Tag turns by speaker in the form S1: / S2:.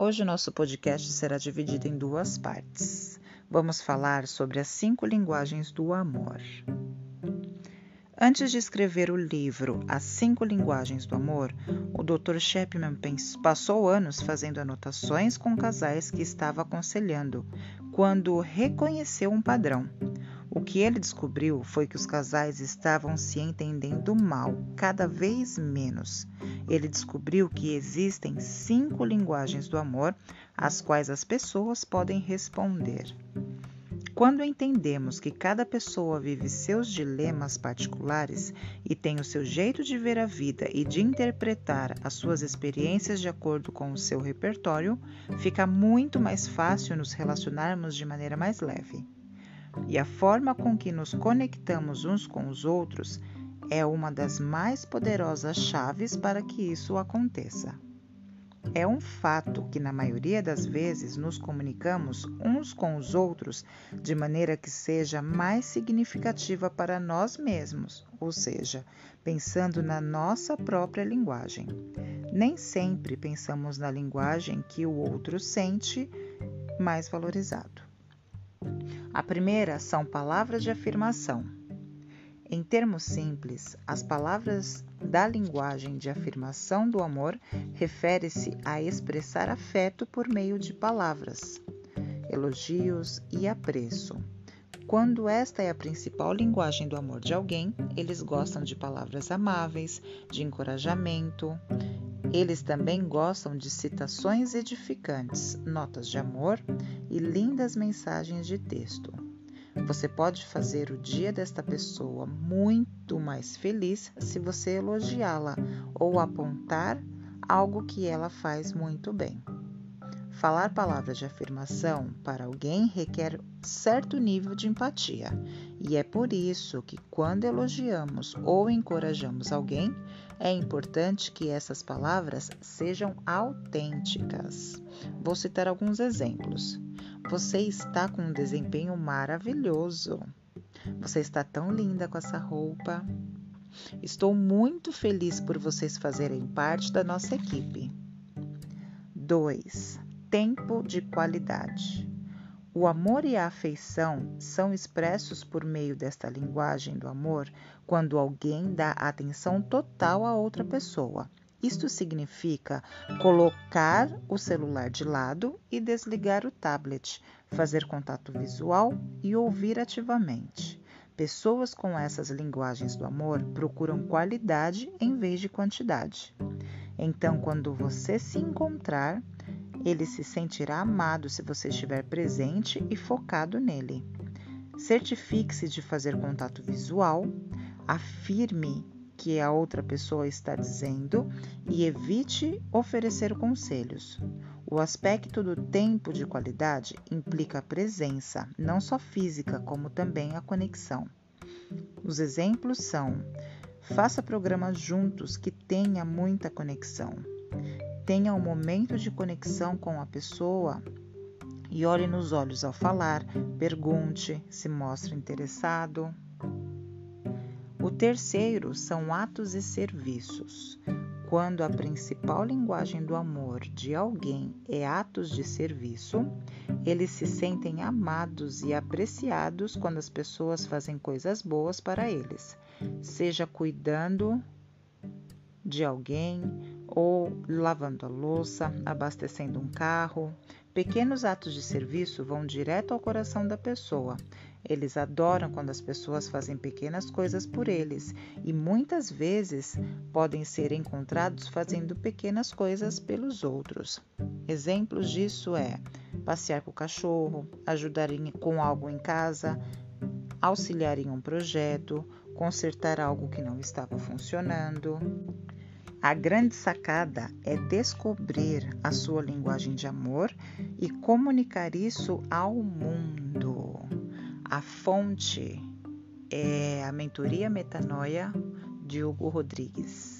S1: Hoje nosso podcast será dividido em duas partes. Vamos falar sobre as cinco linguagens do amor. Antes de escrever o livro As Cinco Linguagens do Amor, o Dr. Chapman passou anos fazendo anotações com casais que estava aconselhando, quando reconheceu um padrão. O que ele descobriu foi que os casais estavam se entendendo mal, cada vez menos. Ele descobriu que existem cinco linguagens do amor às quais as pessoas podem responder. Quando entendemos que cada pessoa vive seus dilemas particulares e tem o seu jeito de ver a vida e de interpretar as suas experiências de acordo com o seu repertório, fica muito mais fácil nos relacionarmos de maneira mais leve e a forma com que nos conectamos uns com os outros é uma das mais poderosas chaves para que isso aconteça. É um fato que, na maioria das vezes, nos comunicamos uns com os outros de maneira que seja mais significativa para nós mesmos, ou seja, pensando na nossa própria linguagem. Nem sempre pensamos na linguagem que o outro sente mais valorizado. A primeira são palavras de afirmação. Em termos simples, as palavras da linguagem de afirmação do amor refere-se a expressar afeto por meio de palavras, elogios e apreço. Quando esta é a principal linguagem do amor de alguém, eles gostam de palavras amáveis, de encorajamento, eles também gostam de citações edificantes, notas de amor e lindas mensagens de texto. Você pode fazer o dia desta pessoa muito mais feliz se você elogiá-la ou apontar algo que ela faz muito bem. Falar palavras de afirmação para alguém requer certo nível de empatia, e é por isso que, quando elogiamos ou encorajamos alguém, é importante que essas palavras sejam autênticas. Vou citar alguns exemplos. Você está com um desempenho maravilhoso. Você está tão linda com essa roupa. Estou muito feliz por vocês fazerem parte da nossa equipe. 2. Tempo de qualidade. O amor e a afeição são expressos por meio desta linguagem do amor quando alguém dá atenção total a outra pessoa. Isto significa colocar o celular de lado e desligar o tablet, fazer contato visual e ouvir ativamente. Pessoas com essas linguagens do amor procuram qualidade em vez de quantidade. Então, quando você se encontrar, ele se sentirá amado se você estiver presente e focado nele. Certifique-se de fazer contato visual, afirme que a outra pessoa está dizendo e evite oferecer conselhos. O aspecto do tempo de qualidade implica a presença, não só física, como também a conexão. Os exemplos são: faça programas juntos que tenha muita conexão tenha um momento de conexão com a pessoa e olhe nos olhos ao falar, pergunte, se mostre interessado. O terceiro são atos e serviços. Quando a principal linguagem do amor de alguém é atos de serviço, eles se sentem amados e apreciados quando as pessoas fazem coisas boas para eles, seja cuidando de alguém, ou lavando a louça, abastecendo um carro. Pequenos atos de serviço vão direto ao coração da pessoa. Eles adoram quando as pessoas fazem pequenas coisas por eles e muitas vezes podem ser encontrados fazendo pequenas coisas pelos outros. Exemplos disso é passear com o cachorro, ajudar com algo em casa, auxiliar em um projeto, consertar algo que não estava funcionando. A grande sacada é descobrir a sua linguagem de amor e comunicar isso ao mundo. A fonte é a mentoria Metanoia de Hugo Rodrigues.